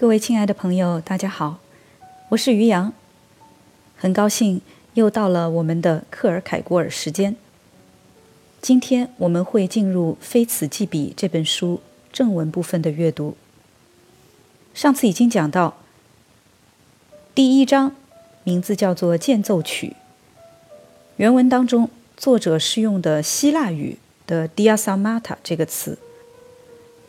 各位亲爱的朋友，大家好，我是于洋，很高兴又到了我们的克尔凯郭尔时间。今天我们会进入《非此即彼》这本书正文部分的阅读。上次已经讲到，第一章名字叫做《间奏曲》，原文当中作者是用的希腊语的 “diasamata” 这个词。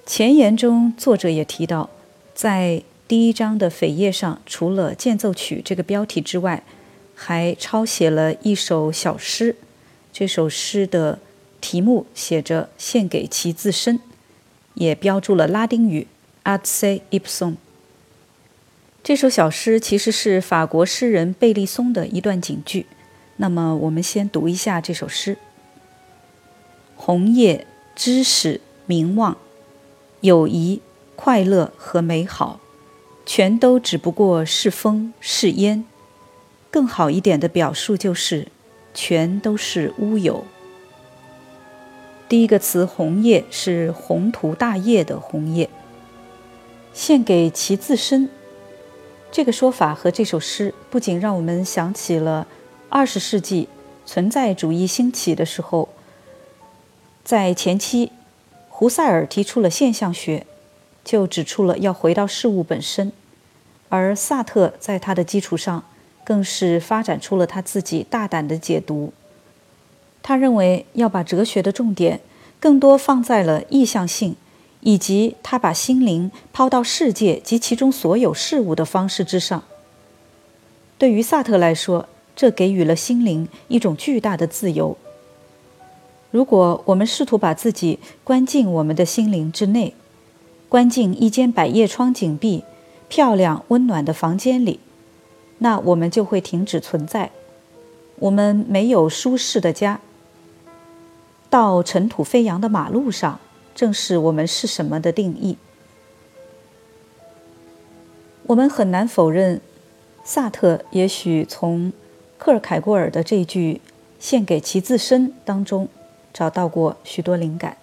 前言中作者也提到。在第一章的扉页上，除了间奏曲这个标题之外，还抄写了一首小诗。这首诗的题目写着“献给其自身”，也标注了拉丁语 “ad se ipsum”。这首小诗其实是法国诗人贝利松的一段警句。那么，我们先读一下这首诗：红叶、知识、名望、友谊。快乐和美好，全都只不过是风是烟。更好一点的表述就是，全都是乌有。第一个词“红叶”是宏图大业的红叶。献给其自身，这个说法和这首诗不仅让我们想起了二十世纪存在主义兴起的时候，在前期，胡塞尔提出了现象学。就指出了要回到事物本身，而萨特在他的基础上，更是发展出了他自己大胆的解读。他认为要把哲学的重点更多放在了意向性，以及他把心灵抛到世界及其中所有事物的方式之上。对于萨特来说，这给予了心灵一种巨大的自由。如果我们试图把自己关进我们的心灵之内，关进一间百叶窗紧闭、漂亮温暖的房间里，那我们就会停止存在。我们没有舒适的家。到尘土飞扬的马路上，正是我们是什么的定义。我们很难否认，萨特也许从克尔凯郭尔的这句“献给其自身”当中找到过许多灵感。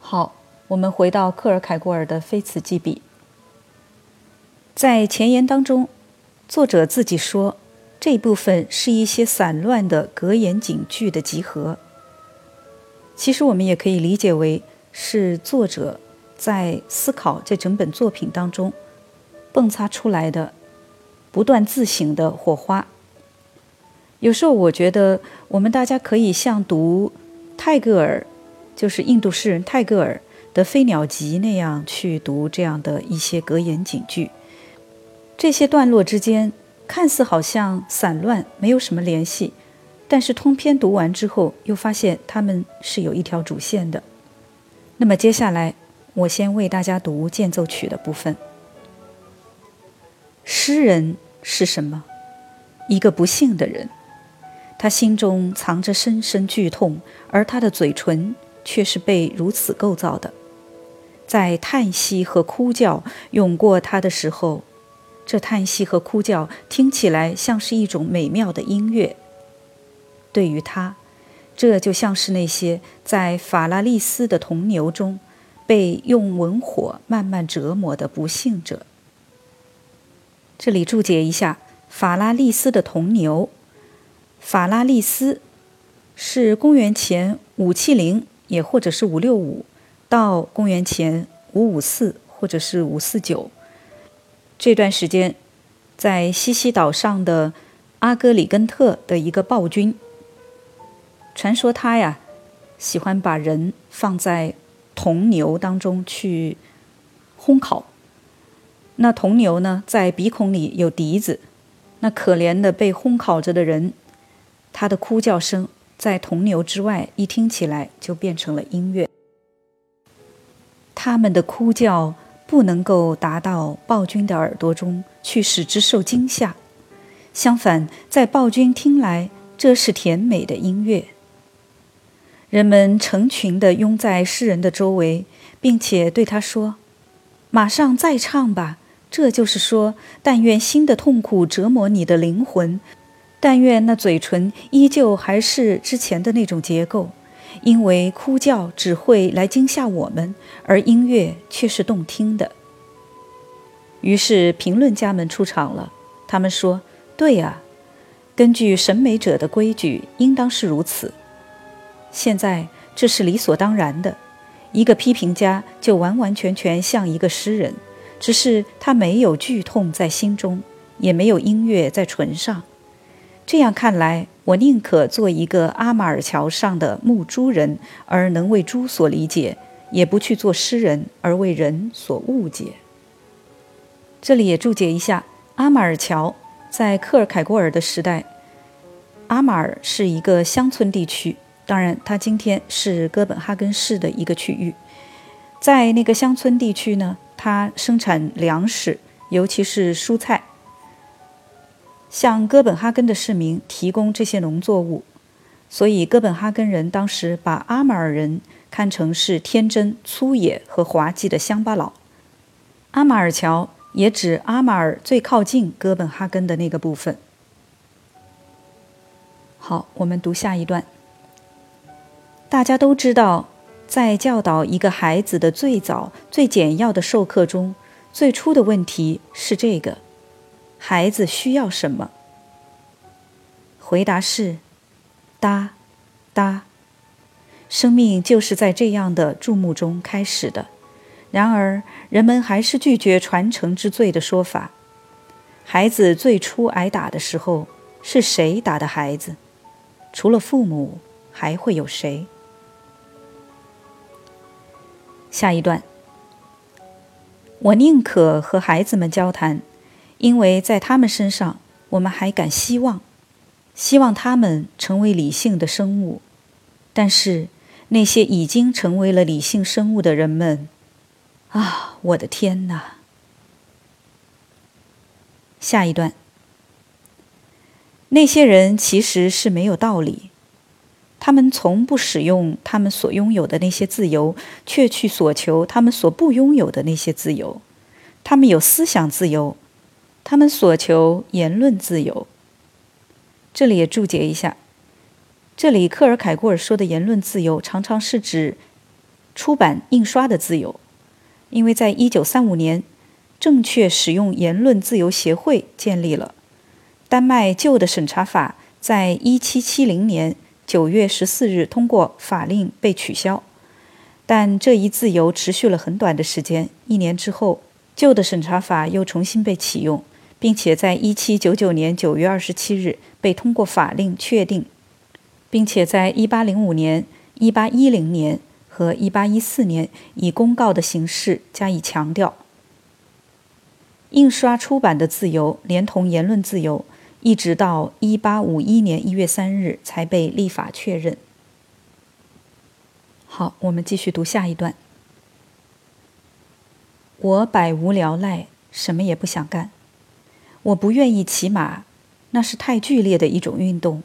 好。我们回到克尔凯郭尔的《非此即彼》。在前言当中，作者自己说，这部分是一些散乱的格言警句的集合。其实，我们也可以理解为是作者在思考这整本作品当中迸发出来的不断自省的火花。有时候，我觉得我们大家可以像读泰戈尔，就是印度诗人泰戈尔。的《飞鸟集》那样去读这样的一些格言警句，这些段落之间看似好像散乱，没有什么联系，但是通篇读完之后，又发现他们是有一条主线的。那么接下来，我先为大家读间奏曲的部分。诗人是什么？一个不幸的人，他心中藏着深深剧痛，而他的嘴唇却是被如此构造的。在叹息和哭叫涌过他的时候，这叹息和哭叫听起来像是一种美妙的音乐。对于他，这就像是那些在法拉利斯的铜牛中被用文火慢慢折磨的不幸者。这里注解一下：法拉利斯的铜牛，法拉利斯是公元前五七零，也或者是五六五。到公元前五五四或者是五四九这段时间，在西西岛上的阿戈里根特的一个暴君，传说他呀喜欢把人放在铜牛当中去烘烤。那铜牛呢，在鼻孔里有笛子，那可怜的被烘烤着的人，他的哭叫声在铜牛之外一听起来就变成了音乐。他们的哭叫不能够达到暴君的耳朵中去，使之受惊吓。相反，在暴君听来，这是甜美的音乐。人们成群地拥在诗人的周围，并且对他说：“马上再唱吧！”这就是说，但愿新的痛苦折磨你的灵魂，但愿那嘴唇依旧还是之前的那种结构。因为哭叫只会来惊吓我们，而音乐却是动听的。于是评论家们出场了，他们说：“对呀，根据审美者的规矩，应当是如此。现在这是理所当然的。一个批评家就完完全全像一个诗人，只是他没有剧痛在心中，也没有音乐在唇上。这样看来，我宁可做一个阿马尔桥上的牧猪人，而能为猪所理解，也不去做诗人，而为人所误解。”这里也注解一下，阿马尔桥在克尔凯郭尔的时代，阿马尔是一个乡村地区，当然，它今天是哥本哈根市的一个区域。在那个乡村地区呢，它生产粮食，尤其是蔬菜，向哥本哈根的市民提供这些农作物。所以，哥本哈根人当时把阿马尔人看成是天真、粗野和滑稽的乡巴佬。阿马尔桥。也指阿马尔最靠近哥本哈根的那个部分。好，我们读下一段。大家都知道，在教导一个孩子的最早、最简要的授课中，最初的问题是这个：孩子需要什么？回答是：哒，哒。生命就是在这样的注目中开始的。然而，人们还是拒绝传承之罪的说法。孩子最初挨打的时候，是谁打的孩子？除了父母，还会有谁？下一段，我宁可和孩子们交谈，因为在他们身上，我们还敢希望，希望他们成为理性的生物。但是，那些已经成为了理性生物的人们。啊，我的天哪！下一段，那些人其实是没有道理，他们从不使用他们所拥有的那些自由，却去索求他们所不拥有的那些自由。他们有思想自由，他们所求言论自由。这里也注解一下，这里克尔凯郭尔说的言论自由，常常是指出版印刷的自由。因为在一九三五年，正确使用言论自由协会建立了。丹麦旧的审查法在一七七零年九月十四日通过法令被取消，但这一自由持续了很短的时间。一年之后，旧的审查法又重新被启用，并且在一七九九年九月二十七日被通过法令确定，并且在一八零五年、一八一零年。和1814年以公告的形式加以强调，印刷出版的自由连同言论自由，一直到1851年1月3日才被立法确认。好，我们继续读下一段。我百无聊赖，什么也不想干。我不愿意骑马，那是太剧烈的一种运动；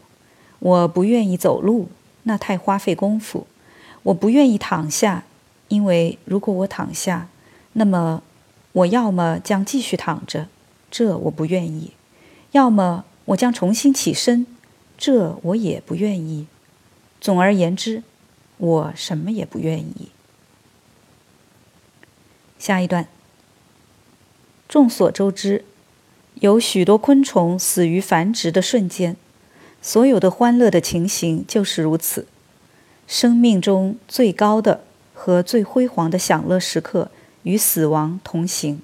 我不愿意走路，那太花费功夫。我不愿意躺下，因为如果我躺下，那么我要么将继续躺着，这我不愿意；要么我将重新起身，这我也不愿意。总而言之，我什么也不愿意。下一段，众所周知，有许多昆虫死于繁殖的瞬间，所有的欢乐的情形就是如此。生命中最高的和最辉煌的享乐时刻与死亡同行。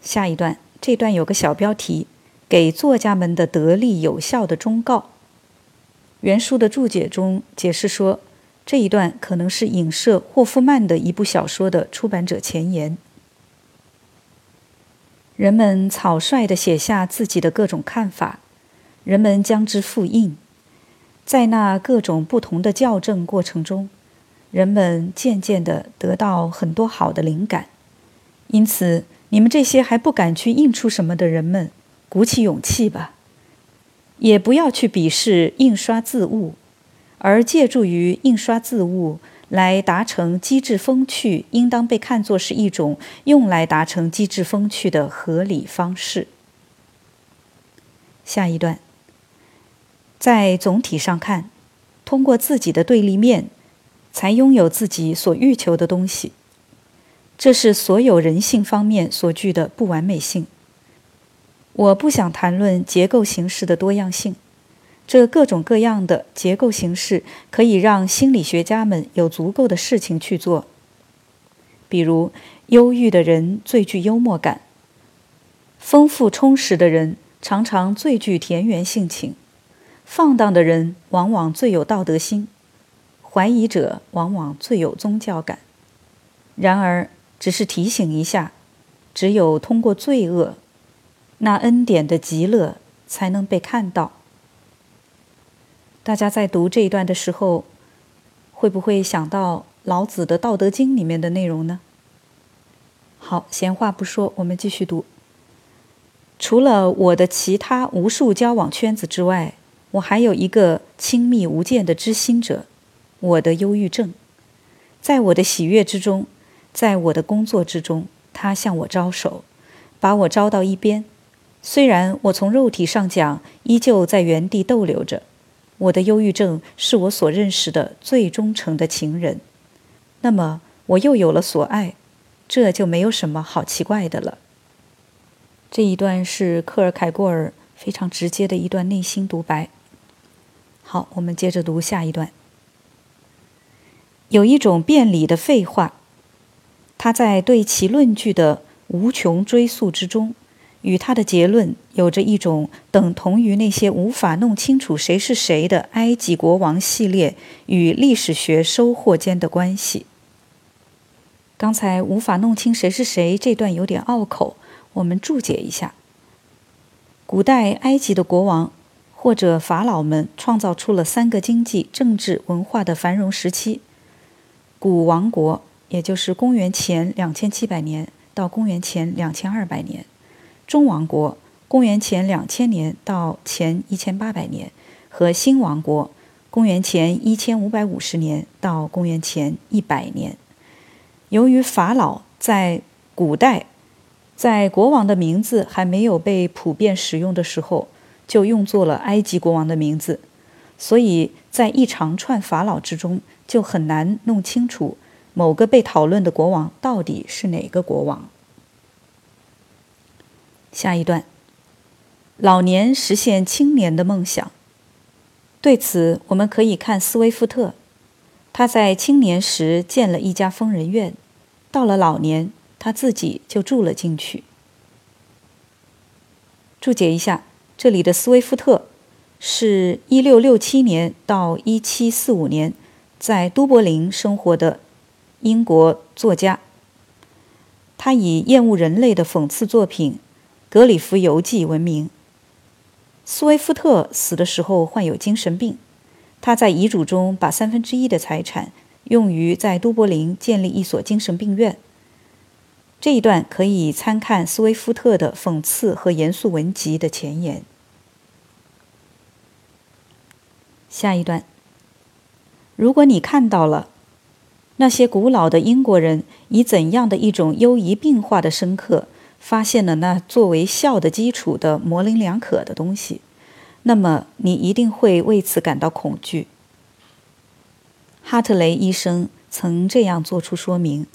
下一段，这段有个小标题：“给作家们的得力有效的忠告。”原书的注解中解释说，这一段可能是影射霍夫曼的一部小说的出版者前言。人们草率地写下自己的各种看法，人们将之复印。在那各种不同的校正过程中，人们渐渐地得到很多好的灵感。因此，你们这些还不敢去印出什么的人们，鼓起勇气吧！也不要去鄙视印刷字物，而借助于印刷字物来达成机智风趣，应当被看作是一种用来达成机智风趣的合理方式。下一段。在总体上看，通过自己的对立面，才拥有自己所欲求的东西。这是所有人性方面所具的不完美性。我不想谈论结构形式的多样性，这各种各样的结构形式可以让心理学家们有足够的事情去做。比如，忧郁的人最具幽默感，丰富充实的人常常最具田园性情，放荡的人往往最有道德心，怀疑者往往最有宗教感。然而，只是提醒一下，只有通过罪恶。那恩典的极乐才能被看到。大家在读这一段的时候，会不会想到老子的《道德经》里面的内容呢？好，闲话不说，我们继续读。除了我的其他无数交往圈子之外，我还有一个亲密无间的知心者，我的忧郁症。在我的喜悦之中，在我的工作之中，他向我招手，把我招到一边。虽然我从肉体上讲依旧在原地逗留着，我的忧郁症是我所认识的最忠诚的情人，那么我又有了所爱，这就没有什么好奇怪的了。这一段是克尔凯郭尔非常直接的一段内心独白。好，我们接着读下一段。有一种辩理的废话，他在对其论据的无穷追溯之中。与他的结论有着一种等同于那些无法弄清楚谁是谁的埃及国王系列与历史学收获间的关系。刚才无法弄清谁是谁这段有点拗口，我们注解一下：古代埃及的国王或者法老们创造出了三个经济、政治、文化的繁荣时期：古王国，也就是公元前两千七百年到公元前两千二百年。中王国，公元前两千年到前一千八百年，和新王国，公元前一千五百五十年到公元前一百年。由于法老在古代，在国王的名字还没有被普遍使用的时候，就用作了埃及国王的名字，所以在一长串法老之中，就很难弄清楚某个被讨论的国王到底是哪个国王。下一段，老年实现青年的梦想。对此，我们可以看斯威夫特，他在青年时建了一家疯人院，到了老年，他自己就住了进去。注解一下，这里的斯威夫特是一六六七年到一七四五年在都柏林生活的英国作家，他以厌恶人类的讽刺作品。《格里夫游记》闻名。斯威夫特死的时候患有精神病，他在遗嘱中把三分之一的财产用于在都柏林建立一所精神病院。这一段可以参看斯威夫特的讽刺和严肃文集的前言。下一段，如果你看到了那些古老的英国人以怎样的一种优宜病化的深刻。发现了那作为笑的基础的模棱两可的东西，那么你一定会为此感到恐惧。哈特雷医生曾这样做出说明：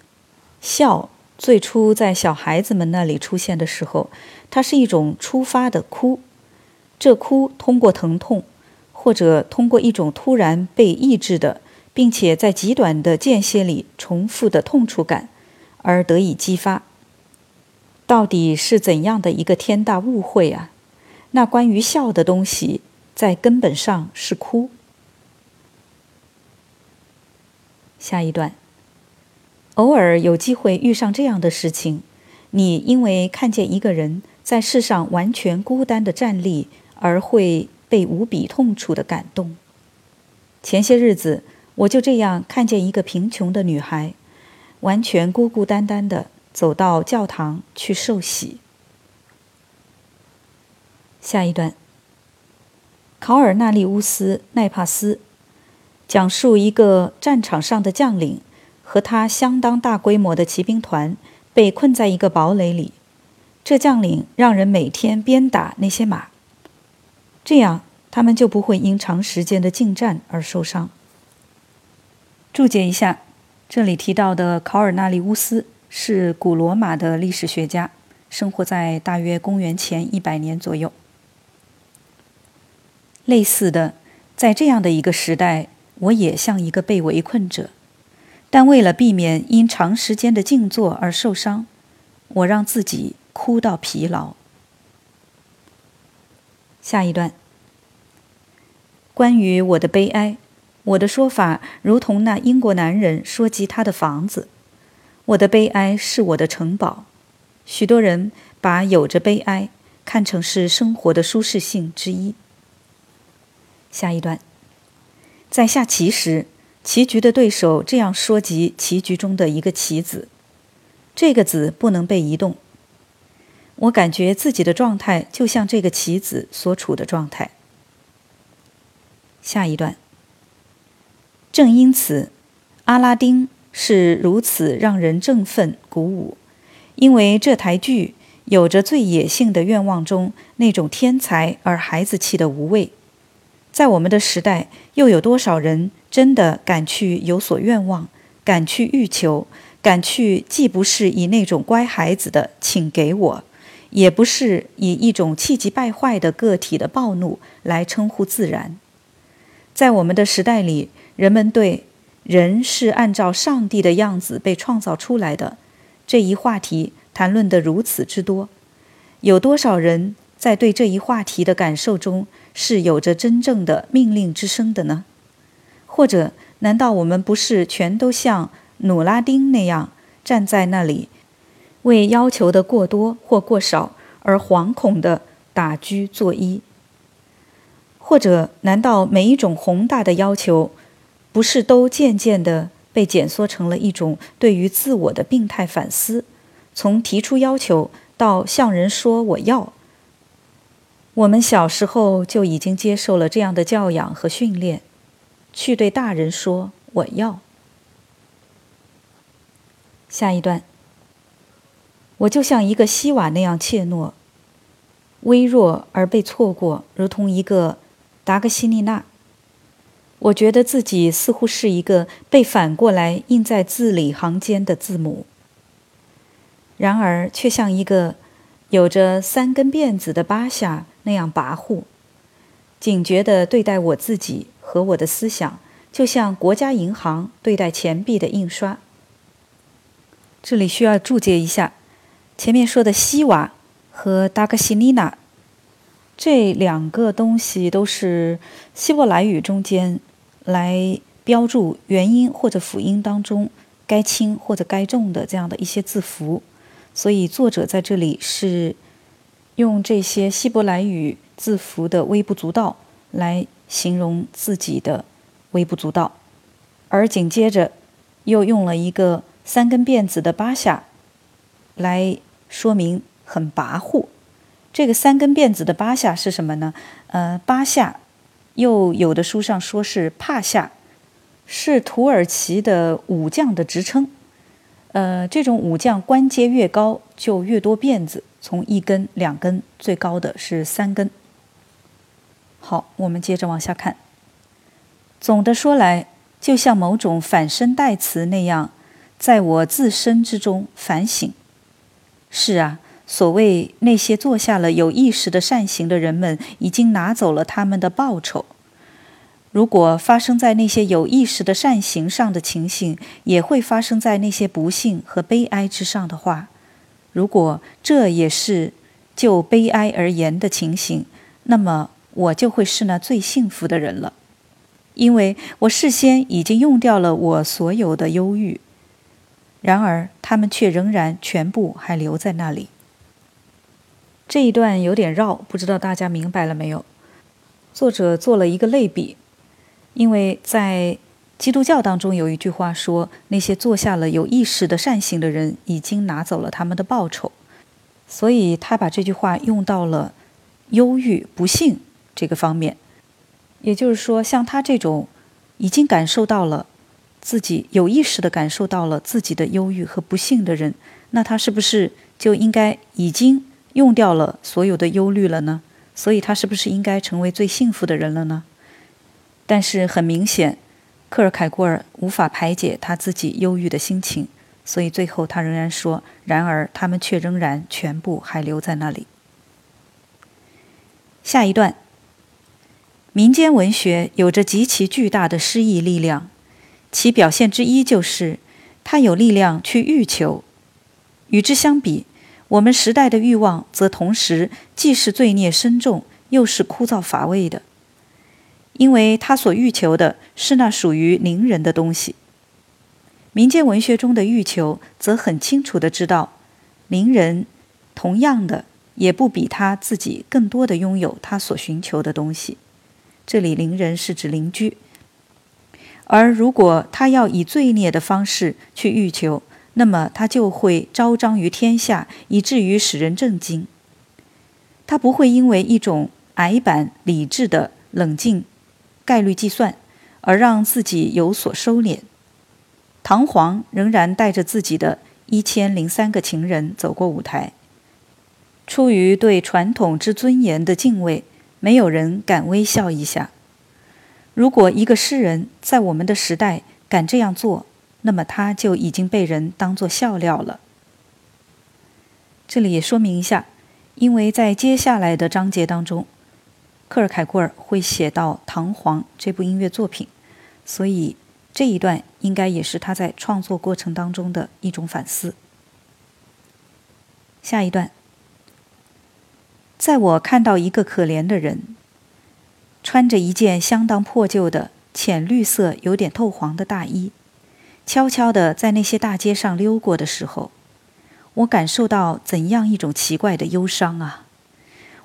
笑最初在小孩子们那里出现的时候，它是一种出发的哭，这哭通过疼痛，或者通过一种突然被抑制的，并且在极短的间歇里重复的痛楚感而得以激发。到底是怎样的一个天大误会啊！那关于笑的东西，在根本上是哭。下一段，偶尔有机会遇上这样的事情，你因为看见一个人在世上完全孤单的站立，而会被无比痛楚的感动。前些日子，我就这样看见一个贫穷的女孩，完全孤孤单单的。走到教堂去受洗。下一段，考尔纳利乌斯·奈帕斯讲述一个战场上的将领和他相当大规模的骑兵团被困在一个堡垒里。这将领让人每天鞭打那些马，这样他们就不会因长时间的近战而受伤。注解一下，这里提到的考尔纳利乌斯。是古罗马的历史学家，生活在大约公元前一百年左右。类似的，在这样的一个时代，我也像一个被围困者，但为了避免因长时间的静坐而受伤，我让自己哭到疲劳。下一段，关于我的悲哀，我的说法如同那英国男人说及他的房子。我的悲哀是我的城堡。许多人把有着悲哀看成是生活的舒适性之一。下一段，在下棋时，棋局的对手这样说及棋局中的一个棋子：“这个子不能被移动。”我感觉自己的状态就像这个棋子所处的状态。下一段，正因此，阿拉丁是如此让人振奋鼓舞，因为这台剧有着最野性的愿望中那种天才而孩子气的无畏。在我们的时代，又有多少人真的敢去有所愿望，敢去欲求，敢去既不是以那种乖孩子的“请给我”。也不是以一种气急败坏的个体的暴怒来称呼自然。在我们的时代里，人们对“人是按照上帝的样子被创造出来的”这一话题谈论得如此之多，有多少人在对这一话题的感受中是有着真正的命令之声的呢？或者，难道我们不是全都像努拉丁那样站在那里？为要求的过多或过少而惶恐的打居作揖，或者难道每一种宏大的要求，不是都渐渐地被减缩成了一种对于自我的病态反思？从提出要求到向人说我要，我们小时候就已经接受了这样的教养和训练，去对大人说我要。下一段。我就像一个西瓦那样怯懦、微弱而被错过，如同一个达格西尼娜。我觉得自己似乎是一个被反过来印在字里行间的字母，然而却像一个有着三根辫子的巴夏那样跋扈、警觉地对待我自己和我的思想，就像国家银行对待钱币的印刷。这里需要注解一下。前面说的西瓦和达克西尼娜这两个东西都是希伯来语中间来标注元音或者辅音当中该轻或者该重的这样的一些字符，所以作者在这里是用这些希伯来语字符的微不足道来形容自己的微不足道，而紧接着又用了一个三根辫子的巴夏来。说明很跋扈。这个三根辫子的巴夏是什么呢？呃，巴夏，又有的书上说是帕夏，是土耳其的武将的职称。呃，这种武将官阶越高，就越多辫子，从一根、两根，最高的是三根。好，我们接着往下看。总的说来，就像某种反身代词那样，在我自身之中反省。是啊，所谓那些做下了有意识的善行的人们，已经拿走了他们的报酬。如果发生在那些有意识的善行上的情形，也会发生在那些不幸和悲哀之上的话，如果这也是就悲哀而言的情形，那么我就会是那最幸福的人了，因为我事先已经用掉了我所有的忧郁。然而，他们却仍然全部还留在那里。这一段有点绕，不知道大家明白了没有？作者做了一个类比，因为在基督教当中有一句话说：“那些做下了有意识的善行的人，已经拿走了他们的报酬。”所以他把这句话用到了忧郁、不幸这个方面。也就是说，像他这种已经感受到了。自己有意识地感受到了自己的忧郁和不幸的人，那他是不是就应该已经用掉了所有的忧虑了呢？所以，他是不是应该成为最幸福的人了呢？但是很明显，克尔凯郭尔无法排解他自己忧郁的心情，所以最后他仍然说：“然而他们却仍然全部还留在那里。”下一段，民间文学有着极其巨大的诗意力量，其表现之一就是它有力量去欲求。与之相比，我们时代的欲望则同时既是罪孽深重，又是枯燥乏味的，因为他所欲求的是那属于灵人的东西。民间文学中的欲求，则很清楚的知道，邻人同样的也不比他自己更多的拥有他所寻求的东西。这里邻人是指邻居，而如果他要以罪孽的方式去欲求，那么他就会昭彰于天下，以至于使人震惊。他不会因为一种矮板理智的冷静概率计算，而让自己有所收敛。唐璜仍然带着自己的一千零三个情人走过舞台。出于对传统之尊严的敬畏，没有人敢微笑一下。如果一个诗人在我们的时代敢这样做，那么他就已经被人当作笑料了。这里也说明一下，因为在接下来的章节当中，克尔凯郭尔会写到《唐璜》这部音乐作品，所以。这一段应该也是他在创作过程当中的一种反思。下一段，在我看到一个可怜的人，穿着一件相当破旧的浅绿色、有点透黄的大衣，悄悄地在那些大街上溜过的时候，我感受到怎样一种奇怪的忧伤啊！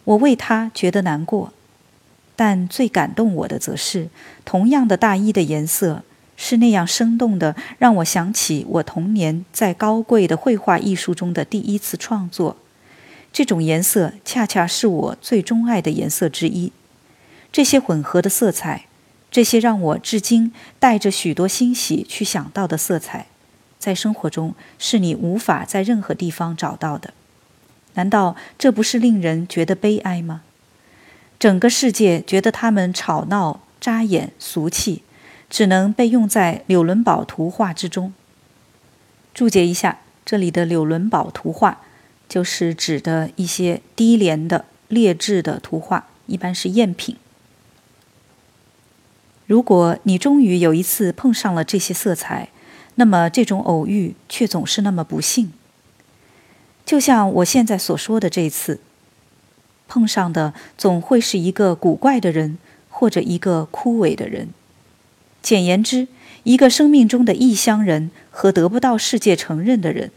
我为他觉得难过，但最感动我的则是同样的大衣的颜色。是那样生动的，让我想起我童年在高贵的绘画艺术中的第一次创作。这种颜色恰恰是我最钟爱的颜色之一。这些混合的色彩，这些让我至今带着许多欣喜去想到的色彩，在生活中是你无法在任何地方找到的。难道这不是令人觉得悲哀吗？整个世界觉得它们吵闹、扎眼、俗气。只能被用在柳伦堡图画之中。注解一下，这里的柳伦堡图画就是指的一些低廉的劣质的图画，一般是赝品。如果你终于有一次碰上了这些色彩，那么这种偶遇却总是那么不幸。就像我现在所说的这次，碰上的总会是一个古怪的人，或者一个枯萎的人。简言之，一个生命中的异乡人和得不到世界承认的人，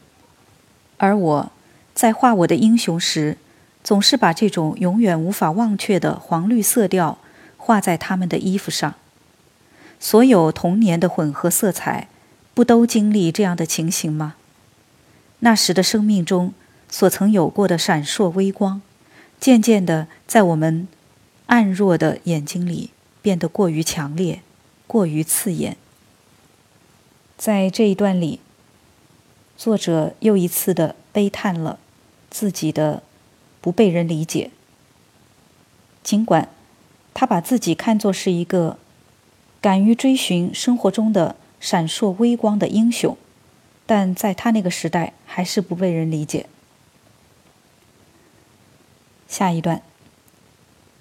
而我在画我的英雄时，总是把这种永远无法忘却的黄绿色调画在他们的衣服上。所有童年的混合色彩，不都经历这样的情形吗？那时的生命中所曾有过的闪烁微光，渐渐的在我们暗弱的眼睛里变得过于强烈。过于刺眼。在这一段里，作者又一次的悲叹了自己的不被人理解。尽管他把自己看作是一个敢于追寻生活中的闪烁微光的英雄，但在他那个时代还是不被人理解。下一段，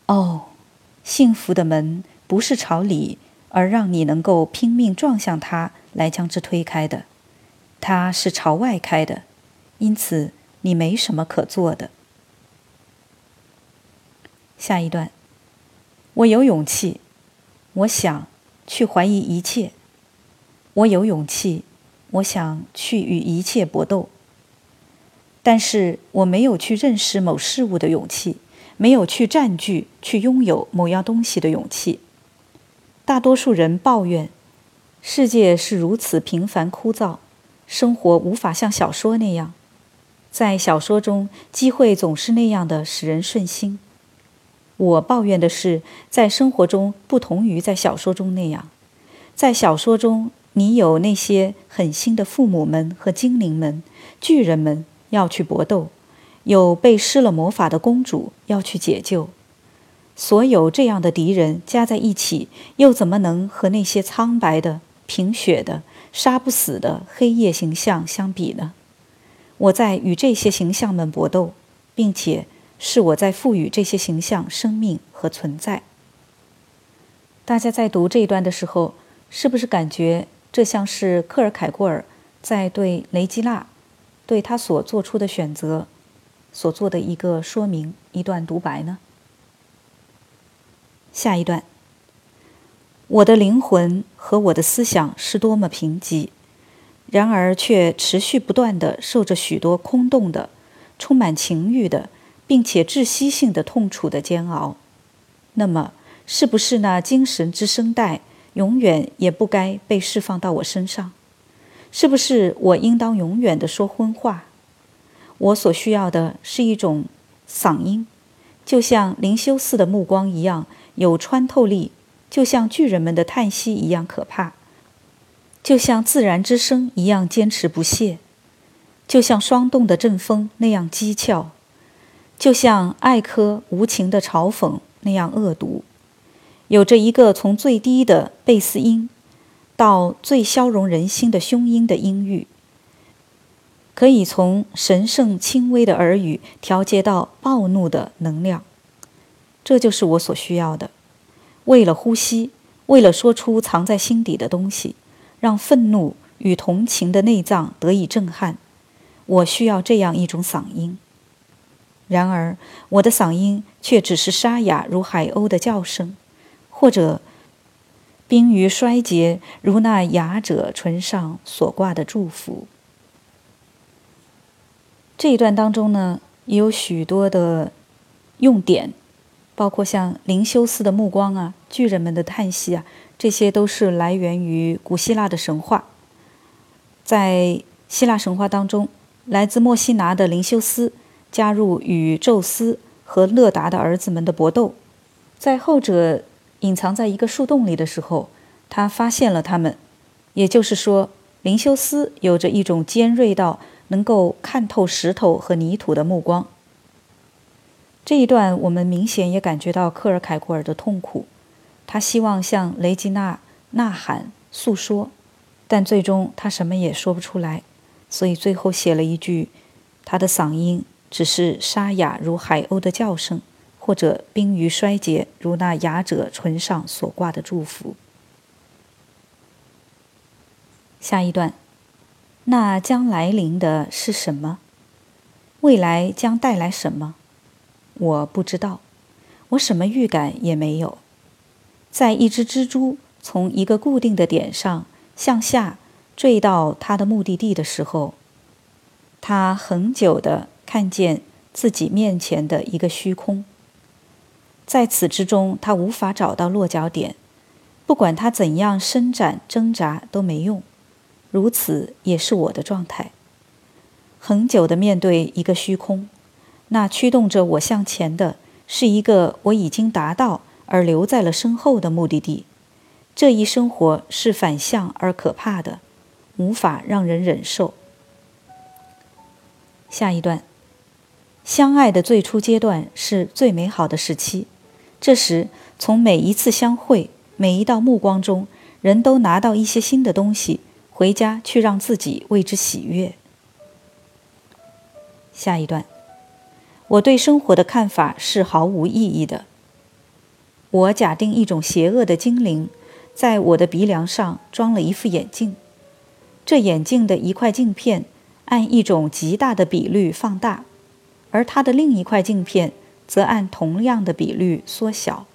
哦，幸福的门不是朝里。而让你能够拼命撞向它来将之推开的，它是朝外开的，因此你没什么可做的。下一段，我有勇气，我想去怀疑一切；我有勇气，我想去与一切搏斗。但是我没有去认识某事物的勇气，没有去占据、去拥有某样东西的勇气。大多数人抱怨，世界是如此平凡枯燥，生活无法像小说那样。在小说中，机会总是那样的使人顺心。我抱怨的是，在生活中不同于在小说中那样。在小说中，你有那些狠心的父母们和精灵们、巨人们要去搏斗，有被施了魔法的公主要去解救。所有这样的敌人加在一起，又怎么能和那些苍白的、贫血的、杀不死的黑夜形象相比呢？我在与这些形象们搏斗，并且是我在赋予这些形象生命和存在。大家在读这一段的时候，是不是感觉这像是克尔凯郭尔在对雷吉娜对他所做出的选择所做的一个说明，一段独白呢？下一段，我的灵魂和我的思想是多么贫瘠。然而，却持续不断地受着许多空洞的、充满情欲的，并且窒息性的痛楚的煎熬。那么，是不是那精神之声带永远也不该被释放到我身上？是不是我应当永远地说荤话？我所需要的是一种嗓音，就像灵修寺的目光一样有穿透力，就像巨人们的叹息一样可怕。就像自然之声一样坚持不懈，就像霜冻的阵风那样讥诮，就像艾科无情的嘲讽那样恶毒，有着一个从最低的贝斯音到最消融人心的胸音的音域，可以从神圣轻微的耳语调节到暴怒的能量。这就是我所需要的，为了呼吸，为了说出藏在心底的东西。让愤怒与同情的内脏得以震撼，我需要这样一种嗓音。然而，我的嗓音却只是沙哑如海鸥的叫声，或者冰于衰竭如那哑者唇上所挂的祝福。这一段当中呢，也有许多的用典，包括像灵修斯的目光啊，巨人们的叹息啊。这些都是来源于古希腊的神话。在希腊神话当中，来自墨西拿的灵修斯加入与宙斯和勒达的儿子们的搏斗，在后者隐藏在一个树洞里的时候，他发现了他们。也就是说，灵修斯有着一种尖锐到能够看透石头和泥土的目光。这一段我们明显也感觉到克尔凯库尔的痛苦。他希望向雷吉娜呐喊诉说，但最终他什么也说不出来，所以最后写了一句：“他的嗓音只是沙哑如海鸥的叫声，或者冰于衰竭如那哑者唇上所挂的祝福。”下一段，那将来临的是什么？未来将带来什么？我不知道，我什么预感也没有。在一只蜘蛛从一个固定的点上向下坠到它的目的地的时候，它很久的看见自己面前的一个虚空。在此之中，他无法找到落脚点，不管他怎样伸展挣扎都没用。如此也是我的状态。很久的面对一个虚空，那驱动着我向前的是一个我已经达到。而留在了身后的目的地，这一生活是反向而可怕的，无法让人忍受。下一段，相爱的最初阶段是最美好的时期，这时从每一次相会、每一道目光中，人都拿到一些新的东西，回家去让自己为之喜悦。下一段，我对生活的看法是毫无意义的。我假定一种邪恶的精灵，在我的鼻梁上装了一副眼镜，这眼镜的一块镜片按一种极大的比率放大，而它的另一块镜片则按同样的比率缩小。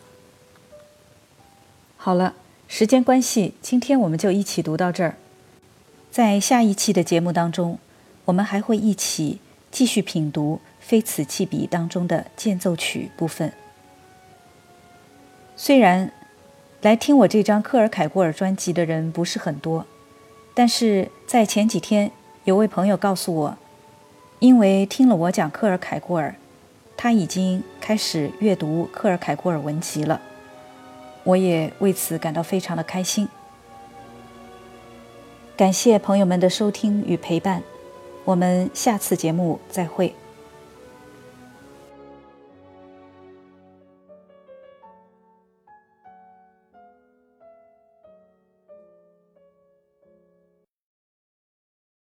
好了，时间关系，今天我们就一起读到这儿。在下一期的节目当中，我们还会一起继续品读《非此弃彼》当中的间奏曲部分。虽然来听我这张克尔凯郭尔专辑的人不是很多，但是在前几天，有位朋友告诉我，因为听了我讲克尔凯郭尔，他已经开始阅读克尔凯郭尔文集了。我也为此感到非常的开心。感谢朋友们的收听与陪伴，我们下次节目再会。